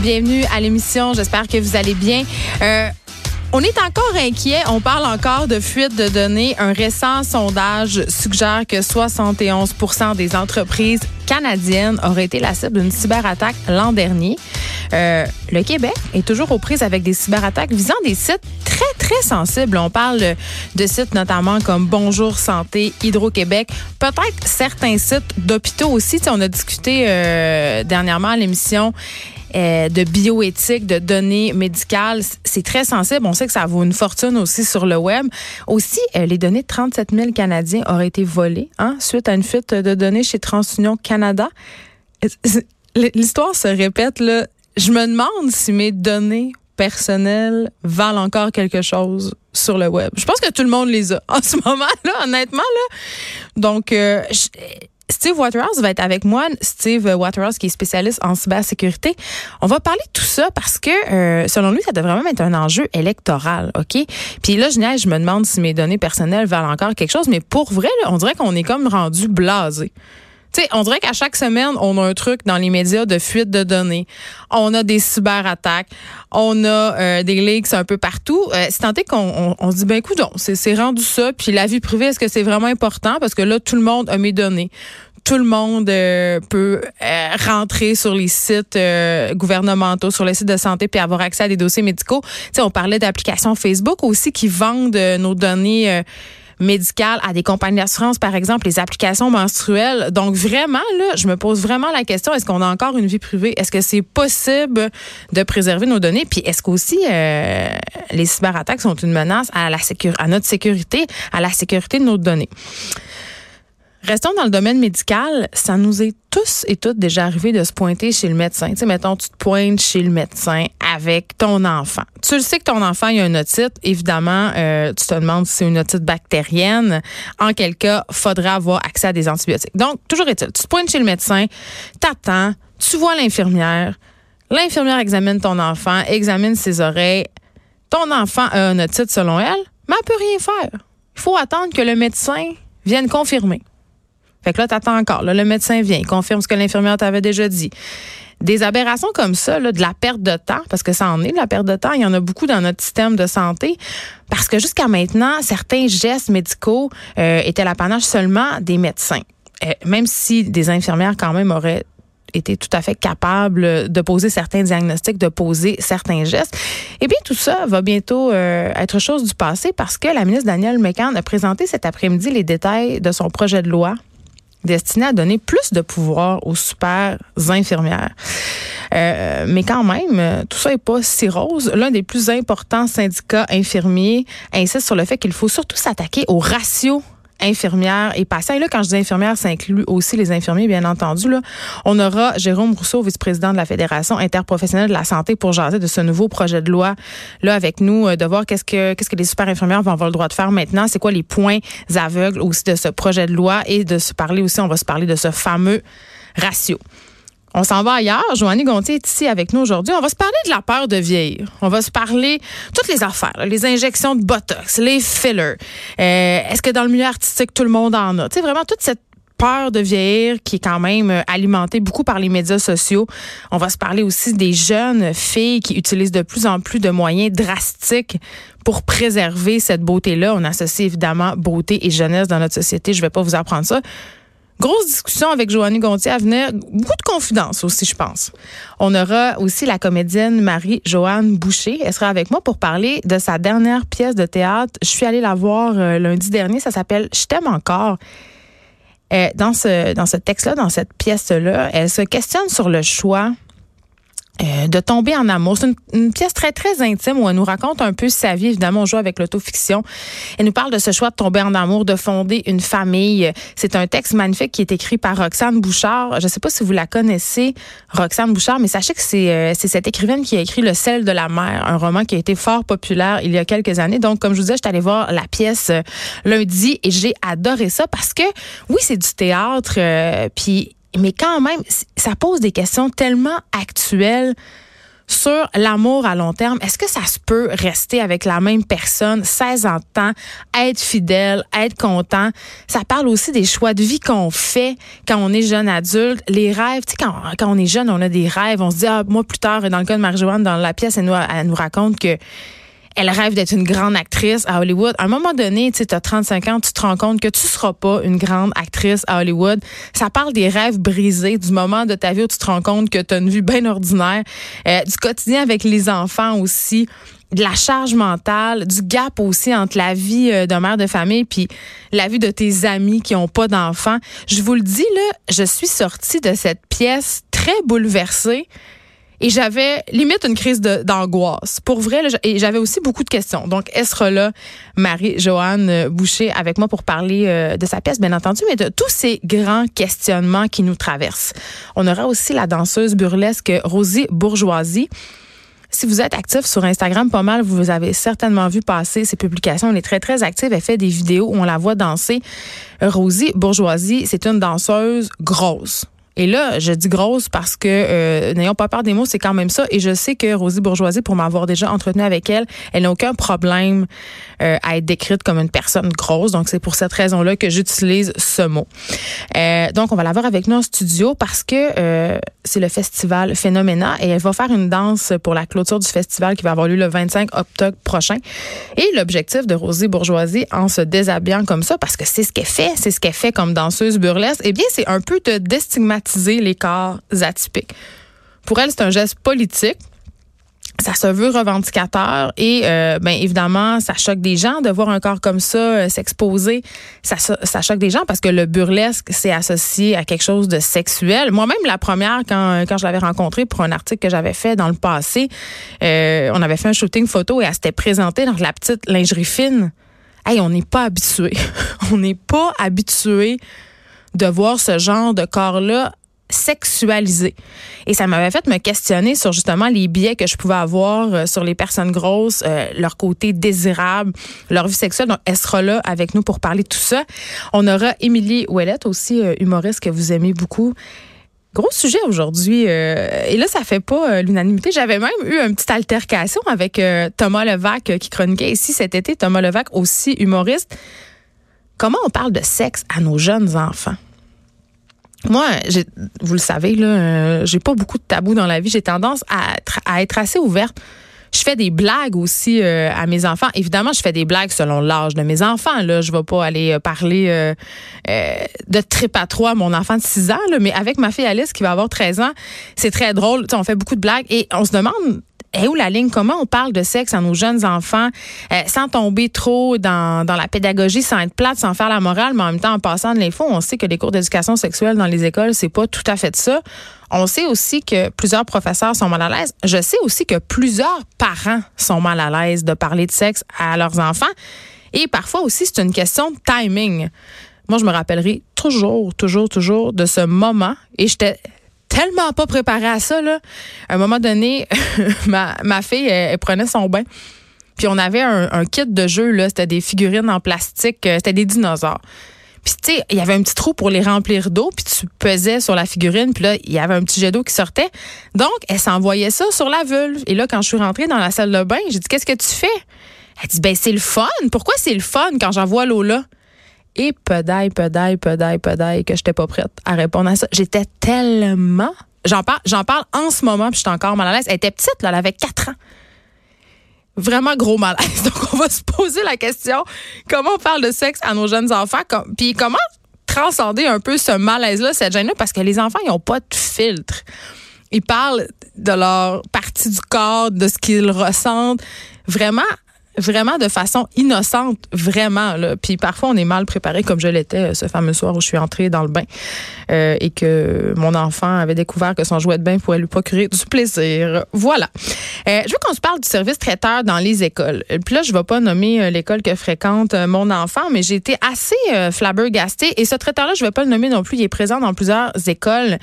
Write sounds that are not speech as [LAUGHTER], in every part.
Bienvenue à l'émission. J'espère que vous allez bien. Euh, on est encore inquiet. On parle encore de fuite de données. Un récent sondage suggère que 71% des entreprises canadiennes auraient été la cible d'une cyberattaque l'an dernier. Euh, le Québec est toujours aux prises avec des cyberattaques visant des sites très, très sensibles. On parle de sites notamment comme Bonjour Santé, Hydro-Québec, peut-être certains sites d'hôpitaux aussi. on a discuté euh, dernièrement à l'émission euh, de bioéthique, de données médicales. C'est très sensible. On sait que ça vaut une fortune aussi sur le web. Aussi, euh, les données de 37 000 Canadiens auraient été volées hein, suite à une fuite de données chez TransUnion Canada. L'histoire se répète. Là. Je me demande si mes données personnelles valent encore quelque chose sur le web. Je pense que tout le monde les a en ce moment-là, honnêtement. Là. Donc, euh, Steve Waterhouse va être avec moi. Steve Waterhouse, qui est spécialiste en cybersécurité. On va parler de tout ça parce que, euh, selon lui, ça devrait même être un enjeu électoral, OK? Puis là, je, je me demande si mes données personnelles valent encore quelque chose, mais pour vrai, on dirait qu'on est comme rendu blasé. Sais, on dirait qu'à chaque semaine, on a un truc dans les médias de fuite de données. On a des cyberattaques. On a euh, des leaks un peu partout. Euh, c'est tenté qu'on on, se dit, ben écoute, c'est rendu ça. Puis la vie privée, est-ce que c'est vraiment important? Parce que là, tout le monde a mes données tout le monde euh, peut euh, rentrer sur les sites gouvernementaux, sur les sites de santé, puis avoir accès à des dossiers médicaux. Tu on parlait d'applications Facebook aussi qui vendent nos données médicales à des compagnies d'assurance, par exemple, les applications menstruelles. Donc vraiment, là, je me pose vraiment la question, est-ce qu'on a encore une vie privée? Est-ce que c'est possible de préserver nos données? Puis est-ce qu'aussi les cyberattaques sont une menace à, la à notre sécurité, à la sécurité de nos données? Restons dans le domaine médical. Ça nous est tous et toutes déjà arrivé de se pointer chez le médecin. Tu sais, mettons, tu te pointes chez le médecin avec ton enfant. Tu le sais que ton enfant, a une otite. Évidemment, euh, tu te demandes si c'est une otite bactérienne. En quel cas, faudrait avoir accès à des antibiotiques. Donc, toujours est-il, tu te pointes chez le médecin, t'attends, tu vois l'infirmière. L'infirmière examine ton enfant, examine ses oreilles. Ton enfant a une otite selon elle, mais elle peut rien faire. Il faut attendre que le médecin vienne confirmer. Fait que là, t'attends encore. Là, le médecin vient, il confirme ce que l'infirmière t'avait déjà dit. Des aberrations comme ça, là, de la perte de temps, parce que ça en est de la perte de temps, il y en a beaucoup dans notre système de santé, parce que jusqu'à maintenant, certains gestes médicaux euh, étaient l'apanage seulement des médecins. Euh, même si des infirmières quand même auraient été tout à fait capables de poser certains diagnostics, de poser certains gestes. Eh bien, tout ça va bientôt euh, être chose du passé parce que la ministre Danielle McCann a présenté cet après-midi les détails de son projet de loi destiné à donner plus de pouvoir aux super infirmières. Euh, mais quand même, tout ça n'est pas si rose. L'un des plus importants syndicats infirmiers insiste sur le fait qu'il faut surtout s'attaquer au ratio infirmières et patients. Et là, quand je dis infirmières, ça inclut aussi les infirmiers, bien entendu. Là. On aura Jérôme Rousseau, vice-président de la Fédération interprofessionnelle de la santé, pour jaser de ce nouveau projet de loi là avec nous, euh, de voir qu'est-ce que qu'est-ce que les super infirmières vont avoir le droit de faire maintenant, c'est quoi les points aveugles aussi de ce projet de loi et de se parler aussi, on va se parler de ce fameux ratio. On s'en va ailleurs. Joannie Gontier est ici avec nous aujourd'hui. On va se parler de la peur de vieillir. On va se parler toutes les affaires, les injections de botox, les fillers. Euh, est-ce que dans le milieu artistique tout le monde en a? Tu sais vraiment toute cette peur de vieillir qui est quand même euh, alimentée beaucoup par les médias sociaux. On va se parler aussi des jeunes filles qui utilisent de plus en plus de moyens drastiques pour préserver cette beauté-là. On associe évidemment beauté et jeunesse dans notre société. Je vais pas vous apprendre ça. Grosse discussion avec Joannie Gontier à venir. Beaucoup de confidences aussi, je pense. On aura aussi la comédienne Marie-Joanne Boucher. Elle sera avec moi pour parler de sa dernière pièce de théâtre. Je suis allée la voir euh, lundi dernier. Ça s'appelle Je t'aime encore. Euh, dans ce, dans ce texte-là, dans cette pièce-là, elle se questionne sur le choix euh, de tomber en amour. C'est une, pièce très, très intime où elle nous raconte un peu sa vie. Évidemment, on joue avec l'autofiction. Elle nous parle de ce choix de tomber en amour, de fonder une famille. C'est un texte magnifique qui est écrit par Roxane Bouchard. Je ne sais pas si vous la connaissez, Roxane Bouchard, mais sachez que c'est euh, cette écrivaine qui a écrit Le sel de la mer, un roman qui a été fort populaire il y a quelques années. Donc, comme je vous disais, je suis allée voir la pièce euh, lundi et j'ai adoré ça parce que, oui, c'est du théâtre, puis mais quand même, ça pose des questions tellement actuelles sur l'amour à long terme. Est-ce que ça se peut rester avec la même personne 16 ans de temps, être fidèle, être content? Ça parle aussi des choix de vie qu'on fait quand on est jeune adulte, les rêves. Tu sais, quand, quand on est jeune, on a des rêves. On se dit, ah, moi, plus tard, dans le cas de Marjoanne, dans la pièce, elle nous raconte que elle rêve d'être une grande actrice à Hollywood. À un moment donné, tu as 35 ans, tu te rends compte que tu seras pas une grande actrice à Hollywood. Ça parle des rêves brisés, du moment de ta vie où tu te rends compte que tu as une vie bien ordinaire, euh, du quotidien avec les enfants aussi de la charge mentale, du gap aussi entre la vie euh, d'un mère de famille puis la vie de tes amis qui ont pas d'enfants. Je vous le dis là, je suis sortie de cette pièce très bouleversée et j'avais limite une crise d'angoisse. Pour vrai, et j'avais aussi beaucoup de questions. Donc, elle sera là, Marie-Joanne Boucher, avec moi pour parler euh, de sa pièce, bien entendu, mais de tous ces grands questionnements qui nous traversent. On aura aussi la danseuse burlesque Rosie Bourgeoisie. Si vous êtes actif sur Instagram, pas mal, vous avez certainement vu passer ses publications. Elle est très, très active. Elle fait des vidéos où on la voit danser. Rosie Bourgeoisie, c'est une danseuse grosse. Et là, je dis grosse parce que euh, n'ayons pas peur des mots, c'est quand même ça. Et je sais que Rosie Bourgeoisie, pour m'avoir déjà entretenu avec elle, elle n'a aucun problème euh, à être décrite comme une personne grosse. Donc c'est pour cette raison-là que j'utilise ce mot. Euh, donc on va la voir avec nous en studio parce que c'est le festival Phénoména et elle va faire une danse pour la clôture du festival qui va avoir lieu le 25 octobre prochain. Et l'objectif de Rosie Bourgeoisie en se déshabillant comme ça, parce que c'est ce qu'elle fait, c'est ce qu'elle fait comme danseuse burlesque, eh bien c'est un peu de les corps atypiques. Pour elle, c'est un geste politique. Ça se veut revendicateur et euh, ben évidemment ça choque des gens de voir un corps comme ça euh, s'exposer ça, ça choque des gens parce que le burlesque c'est associé à quelque chose de sexuel moi-même la première quand, quand je l'avais rencontré pour un article que j'avais fait dans le passé euh, on avait fait un shooting photo et elle s'était présentée dans la petite lingerie fine hey on n'est pas habitué [LAUGHS] on n'est pas habitué de voir ce genre de corps-là sexualisé. Et ça m'avait fait me questionner sur justement les biais que je pouvais avoir euh, sur les personnes grosses, euh, leur côté désirable, leur vie sexuelle. Donc, elle sera là avec nous pour parler de tout ça. On aura Émilie Ouellette, aussi euh, humoriste que vous aimez beaucoup. Gros sujet aujourd'hui. et là, ça fait pas l'unanimité. J'avais même eu une petite altercation avec Thomas Levac qui chroniquait ici cet été. Thomas Levac, aussi humoriste. Comment on parle de sexe à nos jeunes enfants? Moi, vous le savez, là, euh, j'ai pas beaucoup de tabous dans la vie. J'ai tendance à être, assez ouverte. Je fais des blagues aussi euh, à mes enfants. Évidemment, je fais des blagues selon l'âge de mes enfants. Là, je vais pas aller euh, parler de trip à trois à mon enfant de 6 ans, mais avec ma fille Alice qui va avoir 13 ans, c'est très drôle. on fait beaucoup de blagues et on se demande est où la ligne? Comment on parle de sexe à nos jeunes enfants euh, sans tomber trop dans, dans la pédagogie, sans être plate, sans faire la morale, mais en même temps en passant de l'info, on sait que les cours d'éducation sexuelle dans les écoles, c'est pas tout à fait ça. On sait aussi que plusieurs professeurs sont mal à l'aise. Je sais aussi que plusieurs parents sont mal à l'aise de parler de sexe à leurs enfants. Et parfois aussi, c'est une question de timing. Moi, je me rappellerai toujours, toujours, toujours de ce moment. Et j'étais tellement pas préparée à ça. Là. À un moment donné, [LAUGHS] ma, fille, elle, prenait son bain. Puis on avait un, kit de jeu, là. C'était des figurines en plastique. Euh, c'était des dinosaures. Puis, tu sais, il y avait un petit trou pour les remplir d'eau, puis tu pesais sur la figurine, puis là, il y avait un petit jet d'eau qui sortait. Donc, elle s'envoyait ça sur la vulve. Et là, quand je suis rentrée dans la salle de bain, j'ai dit, qu'est-ce que tu fais? Elle dit, ben, c'est le fun. Pourquoi c'est le fun quand j'envoie l'eau là? Et pedaille, pedaille, pedaille, pedaille, que j'étais pas prête à répondre à ça. J'étais tellement. J'en parle, j'en parle en ce moment, puis j'étais encore mal à l'aise. Elle était petite, là, elle avait 4 ans. Vraiment gros malaise. [LAUGHS] Donc, on va se poser la question comment on parle de sexe à nos jeunes enfants, puis comment transcender un peu ce malaise-là, cette gêne-là, parce que les enfants, ils n'ont pas de filtre. Ils parlent de leur partie du corps, de ce qu'ils ressentent. Vraiment, vraiment de façon innocente, vraiment. Là. Puis parfois, on est mal préparé, comme je l'étais euh, ce fameux soir où je suis entrée dans le bain euh, et que mon enfant avait découvert que son jouet de bain pouvait lui procurer du plaisir. Voilà. Euh, je veux qu'on se parle du service traiteur dans les écoles. Puis là, je ne vais pas nommer l'école que fréquente mon enfant, mais j'ai été assez flabbergastée. Et ce traiteur-là, je ne vais pas le nommer non plus. Il est présent dans plusieurs écoles.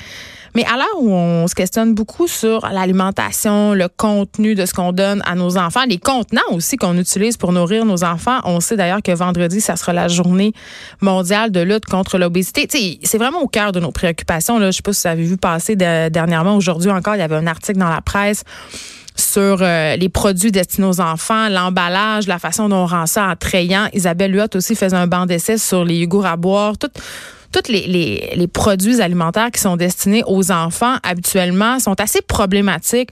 Mais à l'heure où on se questionne beaucoup sur l'alimentation, le contenu de ce qu'on donne à nos enfants, les contenants aussi qu'on utilise pour nourrir nos enfants, on sait d'ailleurs que vendredi, ça sera la journée mondiale de lutte contre l'obésité. C'est vraiment au cœur de nos préoccupations. Là. Je sais pas si vous avez vu passer dernièrement, aujourd'hui encore, il y avait un article dans la presse sur euh, les produits destinés aux enfants, l'emballage, la façon dont on rend ça attrayant. Isabelle Huot aussi faisait un banc d'essai sur les yogourts à boire. Tout, tous les, les, produits alimentaires qui sont destinés aux enfants habituellement sont assez problématiques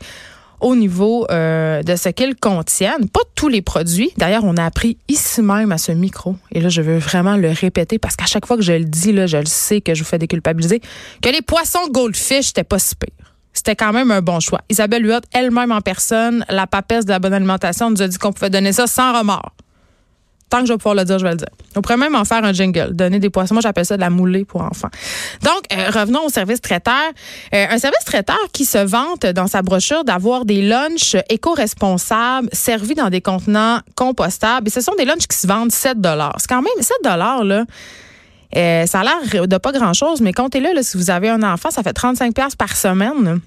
au niveau euh, de ce qu'ils contiennent. Pas tous les produits. D'ailleurs, on a appris ici même à ce micro, et là, je veux vraiment le répéter parce qu'à chaque fois que je le dis, là, je le sais que je vous fais déculpabiliser, que les poissons goldfish, c'était pas si pire. C'était quand même un bon choix. Isabelle Huot, elle-même en personne, la papesse de la bonne alimentation, nous a dit qu'on pouvait donner ça sans remords. Tant que je vais pouvoir le dire, je vais le dire. On pourrait même en faire un jingle, donner des poissons. Moi, j'appelle ça de la moulée pour enfants. Donc, euh, revenons au service traiteur. Euh, un service traiteur qui se vante dans sa brochure d'avoir des lunchs éco-responsables servis dans des contenants compostables. Et ce sont des lunchs qui se vendent 7 C'est quand même 7 là. Euh, ça a l'air de pas grand-chose, mais comptez-le, si vous avez un enfant, ça fait 35 par semaine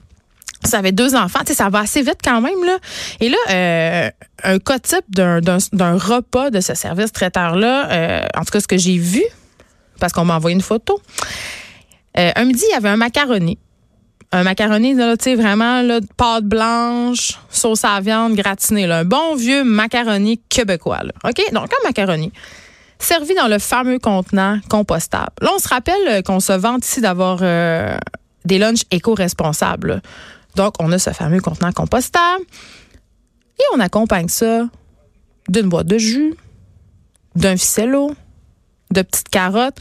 ça avait deux enfants, tu sais, ça va assez vite quand même là. Et là, euh, un cas d'un, repas de ce service traiteur-là, euh, en tout cas ce que j'ai vu, parce qu'on m'a envoyé une photo. Euh, un midi, il y avait un macaroni. Un macaroni, là, tu sais, vraiment, là, pâte blanche, sauce à viande gratinée, là. Un bon vieux macaroni québécois. OK? Donc, un macaroni servi dans le fameux contenant compostable. Là, on se rappelle qu'on se vante ici d'avoir des lunchs éco-responsables. Donc, on a ce fameux contenant compostable et on accompagne ça d'une boîte de jus, d'un ficello, de petites carottes,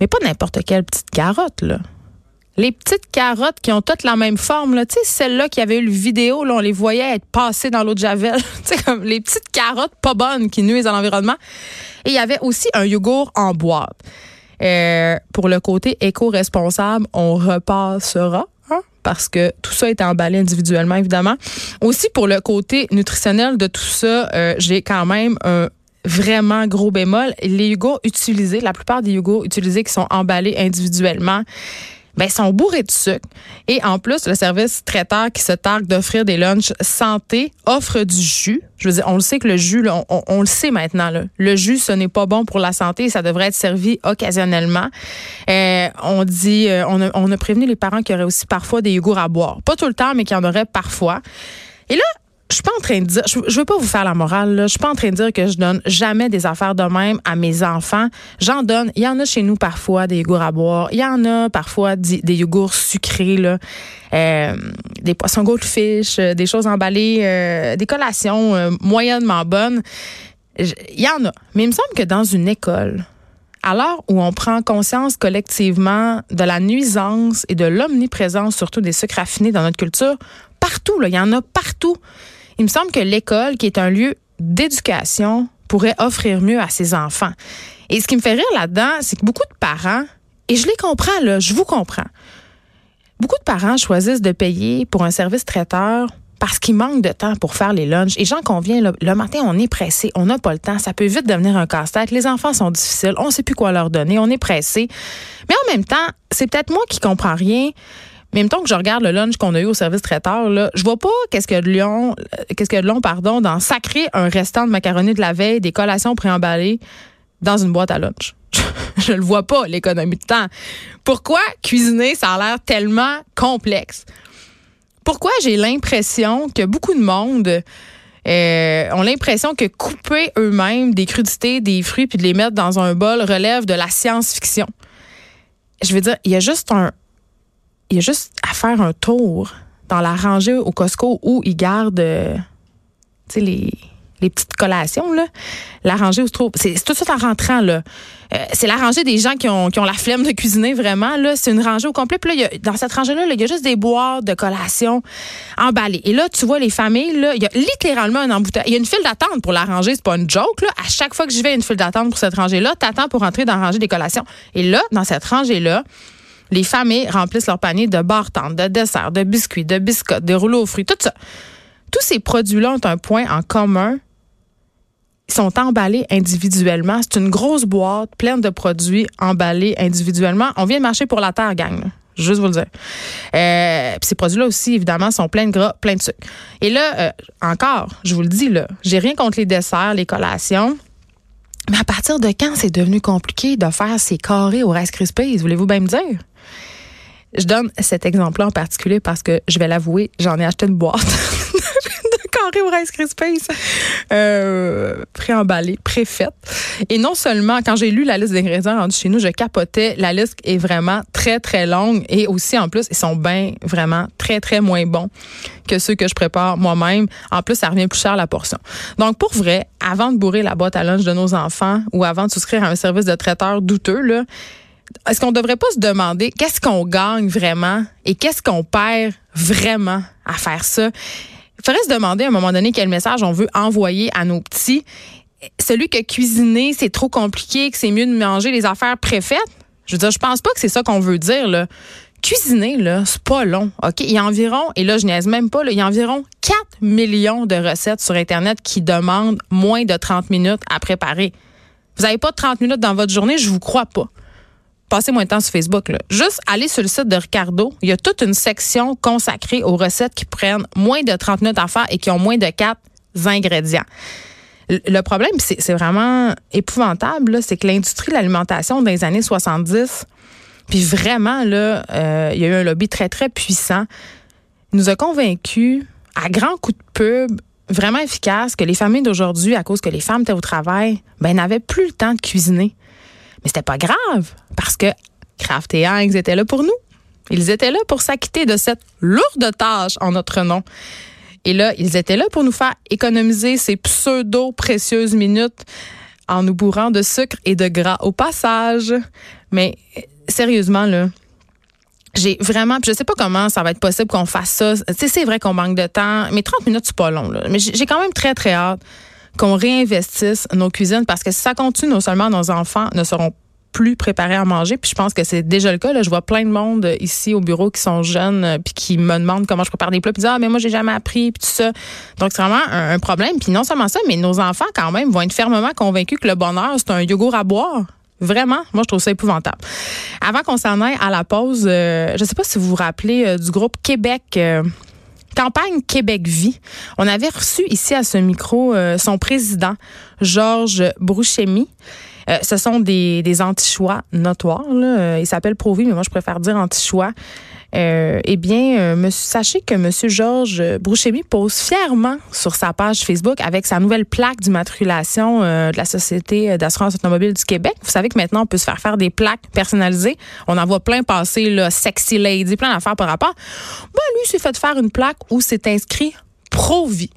mais pas n'importe quelle petite carotte, là. Les petites carottes qui ont toutes la même forme, là, tu sais, celles-là qui avaient eu le vidéo, là, on les voyait être passées dans l'eau de Javel. [LAUGHS] tu sais, comme les petites carottes pas bonnes qui nuisent à l'environnement. Et il y avait aussi un yogourt en boîte. Euh, pour le côté éco-responsable, on repassera parce que tout ça est emballé individuellement, évidemment. Aussi, pour le côté nutritionnel de tout ça, euh, j'ai quand même un vraiment gros bémol. Les yogourts utilisés, la plupart des yogourts utilisés qui sont emballés individuellement, ben, sont bourrés de sucre. Et en plus, le service traiteur qui se targue d'offrir des lunchs santé offre du jus. Je veux dire, on le sait que le jus, on, le sait maintenant. Le jus, ce n'est pas bon pour la santé. Ça devrait être servi occasionnellement. Euh, on dit, euh, on, a, on a prévenu les parents qu'il y aurait aussi parfois des yogourts à boire. Pas tout le temps, mais qu'il y en aurait parfois. Et là, je suis pas en train de dire, je, veux pas vous faire la morale, là. Je suis pas en train de dire que je donne jamais des affaires de même à mes enfants. J'en donne. Il y en a chez nous parfois des yogourts à boire. Il y en a parfois des, yogourts sucrés, là. Euh, des poissons goldfish, euh, des choses emballées, euh, des collations moyennement bonnes. Il y en a. Mais il me semble que dans une école, à l'heure où on prend conscience collectivement de la nuisance et de l'omniprésence, surtout des sucres raffinés dans notre culture, partout, il y en a partout. Il me semble que l'école, qui est un lieu d'éducation, pourrait offrir mieux à ses enfants. Et ce qui me fait rire là-dedans, c'est que beaucoup de parents, et je les comprends, là, je vous comprends, beaucoup de parents choisissent de payer pour un service traiteur parce qu'il manque de temps pour faire les lunchs. Et j'en conviens, le, le matin, on est pressé, on n'a pas le temps, ça peut vite devenir un casse-tête. Les enfants sont difficiles, on ne sait plus quoi leur donner, on est pressé. Mais en même temps, c'est peut-être moi qui comprends rien. Même temps que je regarde le lunch qu'on a eu au service traiteur, là, je vois pas qu'est-ce que de long, qu'est-ce que de long, pardon, dans sacrer un restant de macaroni de la veille, des collations préemballées dans une boîte à lunch. [LAUGHS] je le vois pas, l'économie de temps. Pourquoi cuisiner, ça a l'air tellement complexe? Pourquoi j'ai l'impression que beaucoup de monde euh, ont l'impression que couper eux-mêmes des crudités, des fruits, puis de les mettre dans un bol relève de la science-fiction? Je veux dire, il y a juste un, il y a juste à faire un tour dans la rangée au Costco où ils gardent euh, les, les petites collations, là. La rangée où se trouve. C'est tout ça en rentrant, là. Euh, c'est la rangée des gens qui ont, qui ont la flemme de cuisiner vraiment. Là, c'est une rangée au complet. Puis là, dans cette rangée-là, il y a juste des boîtes de collations emballées. Et là, tu vois les familles, là, il y a littéralement un embouteillage. Il y a une file d'attente pour la rangée. C'est pas une joke. Là. À chaque fois que je vais, une file d'attente pour cette rangée-là. T'attends pour entrer dans la rangée des collations. Et là, dans cette rangée-là, les familles remplissent leur panier de bar de desserts, de biscuits, de biscottes, de rouleaux aux fruits, tout ça. Tous ces produits-là ont un point en commun. Ils sont emballés individuellement. C'est une grosse boîte pleine de produits emballés individuellement. On vient de marcher pour la terre, gang. Juste vous le dire. Euh, ces produits-là aussi, évidemment, sont pleins de gras, pleins de sucre. Et là, euh, encore, je vous le dis, là, j'ai rien contre les desserts, les collations. Mais à partir de quand c'est devenu compliqué de faire ces carrés au Rice Krispies? Voulez-vous bien me dire? Je donne cet exemple-là en particulier parce que, je vais l'avouer, j'en ai acheté une boîte [LAUGHS] carré au Rice Krispies. Euh, préemballé, préfaite. Et non seulement, quand j'ai lu la liste d'ingrédients rendus chez nous, je capotais. La liste est vraiment très, très longue. Et aussi, en plus, ils sont bien, vraiment très, très moins bons que ceux que je prépare moi-même. En plus, ça revient plus cher la portion. Donc, pour vrai, avant de bourrer la boîte à lunch de nos enfants ou avant de souscrire à un service de traiteur douteux, là, est-ce qu'on devrait pas se demander qu'est-ce qu'on gagne vraiment et qu'est-ce qu'on perd vraiment à faire ça? Il faudrait se demander à un moment donné quel message on veut envoyer à nos petits. Celui que cuisiner, c'est trop compliqué, que c'est mieux de manger les affaires préfaites. Je veux dire, je pense pas que c'est ça qu'on veut dire, là. Cuisiner, là, c'est pas long. Il y a environ, et là, je niaise même pas, il y a environ 4 millions de recettes sur Internet qui demandent moins de 30 minutes à préparer. Vous n'avez pas 30 minutes dans votre journée, je vous crois pas passez moins de temps sur Facebook. Juste aller sur le site de Ricardo. Il y a toute une section consacrée aux recettes qui prennent moins de 30 minutes à faire et qui ont moins de 4 ingrédients. Le problème, c'est vraiment épouvantable, c'est que l'industrie de l'alimentation dans les années 70, puis vraiment, euh, il y a eu un lobby très, très puissant, nous a convaincus, à grands coups de pub, vraiment efficace, que les familles d'aujourd'hui, à cause que les femmes étaient au travail, ben, n'avaient plus le temps de cuisiner. Mais c'était pas grave parce que Kraft et Heinz étaient là pour nous. Ils étaient là pour s'acquitter de cette lourde tâche en notre nom. Et là, ils étaient là pour nous faire économiser ces pseudo-précieuses minutes en nous bourrant de sucre et de gras au passage. Mais sérieusement, là, j'ai vraiment, je sais pas comment ça va être possible qu'on fasse ça. c'est vrai qu'on manque de temps, mais 30 minutes, c'est pas long. Mais j'ai quand même très, très hâte qu'on réinvestisse nos cuisines parce que si ça continue, non seulement nos enfants ne seront plus préparés à manger. Puis je pense que c'est déjà le cas. Je vois plein de monde ici au bureau qui sont jeunes euh, puis qui me demandent comment je prépare des plats. Puis disent, ah, mais moi, j'ai jamais appris, puis tout ça. Donc, c'est vraiment un, problème. Puis non seulement ça, mais nos enfants, quand même, vont être fermement convaincus que le bonheur, c'est un yogourt à boire. Vraiment, moi je trouve ça épouvantable. Avant qu'on s'en aille à la pause, euh, je ne sais pas si vous vous rappelez euh, du groupe Québec campagne Québec Vie. On avait reçu ici à ce micro euh, son président, Georges Brouchemi. Euh, ce sont des, des anti-choix notoires. Là. Euh, il s'appelle Provi, mais moi, je préfère dire anti-choix. Euh, eh bien, monsieur, sachez que M. Georges Brouchemi pose fièrement sur sa page Facebook avec sa nouvelle plaque d'immatriculation de la Société d'assurance automobile du Québec. Vous savez que maintenant, on peut se faire faire des plaques personnalisées. On en voit plein passer, là, sexy lady, plein d'affaires par rapport. Ben, lui, s'est fait faire une plaque où c'est inscrit Provi.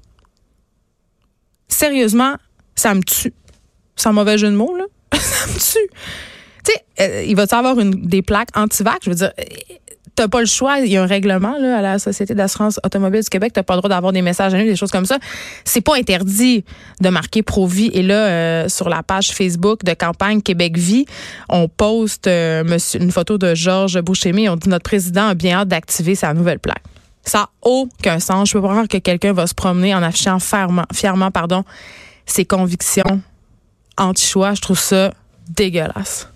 Sérieusement, ça me tue. Sans mauvais jeu de mots, là. Tu sais, euh, il va y avoir une, des plaques anti-vax? Je veux dire, t'as pas le choix. Il y a un règlement là, à la Société d'assurance automobile du Québec. T'as pas le droit d'avoir des messages anonymes, des choses comme ça. C'est pas interdit de marquer Provi. Et là, euh, sur la page Facebook de campagne Québec Vie, on poste euh, une photo de Georges Bouchemi. On dit notre président a bien hâte d'activer sa nouvelle plaque. Ça n'a aucun sens. Je peux pas croire que quelqu'un va se promener en affichant fièrement, fièrement pardon, ses convictions anti-choix. Je trouve ça dégueulasse.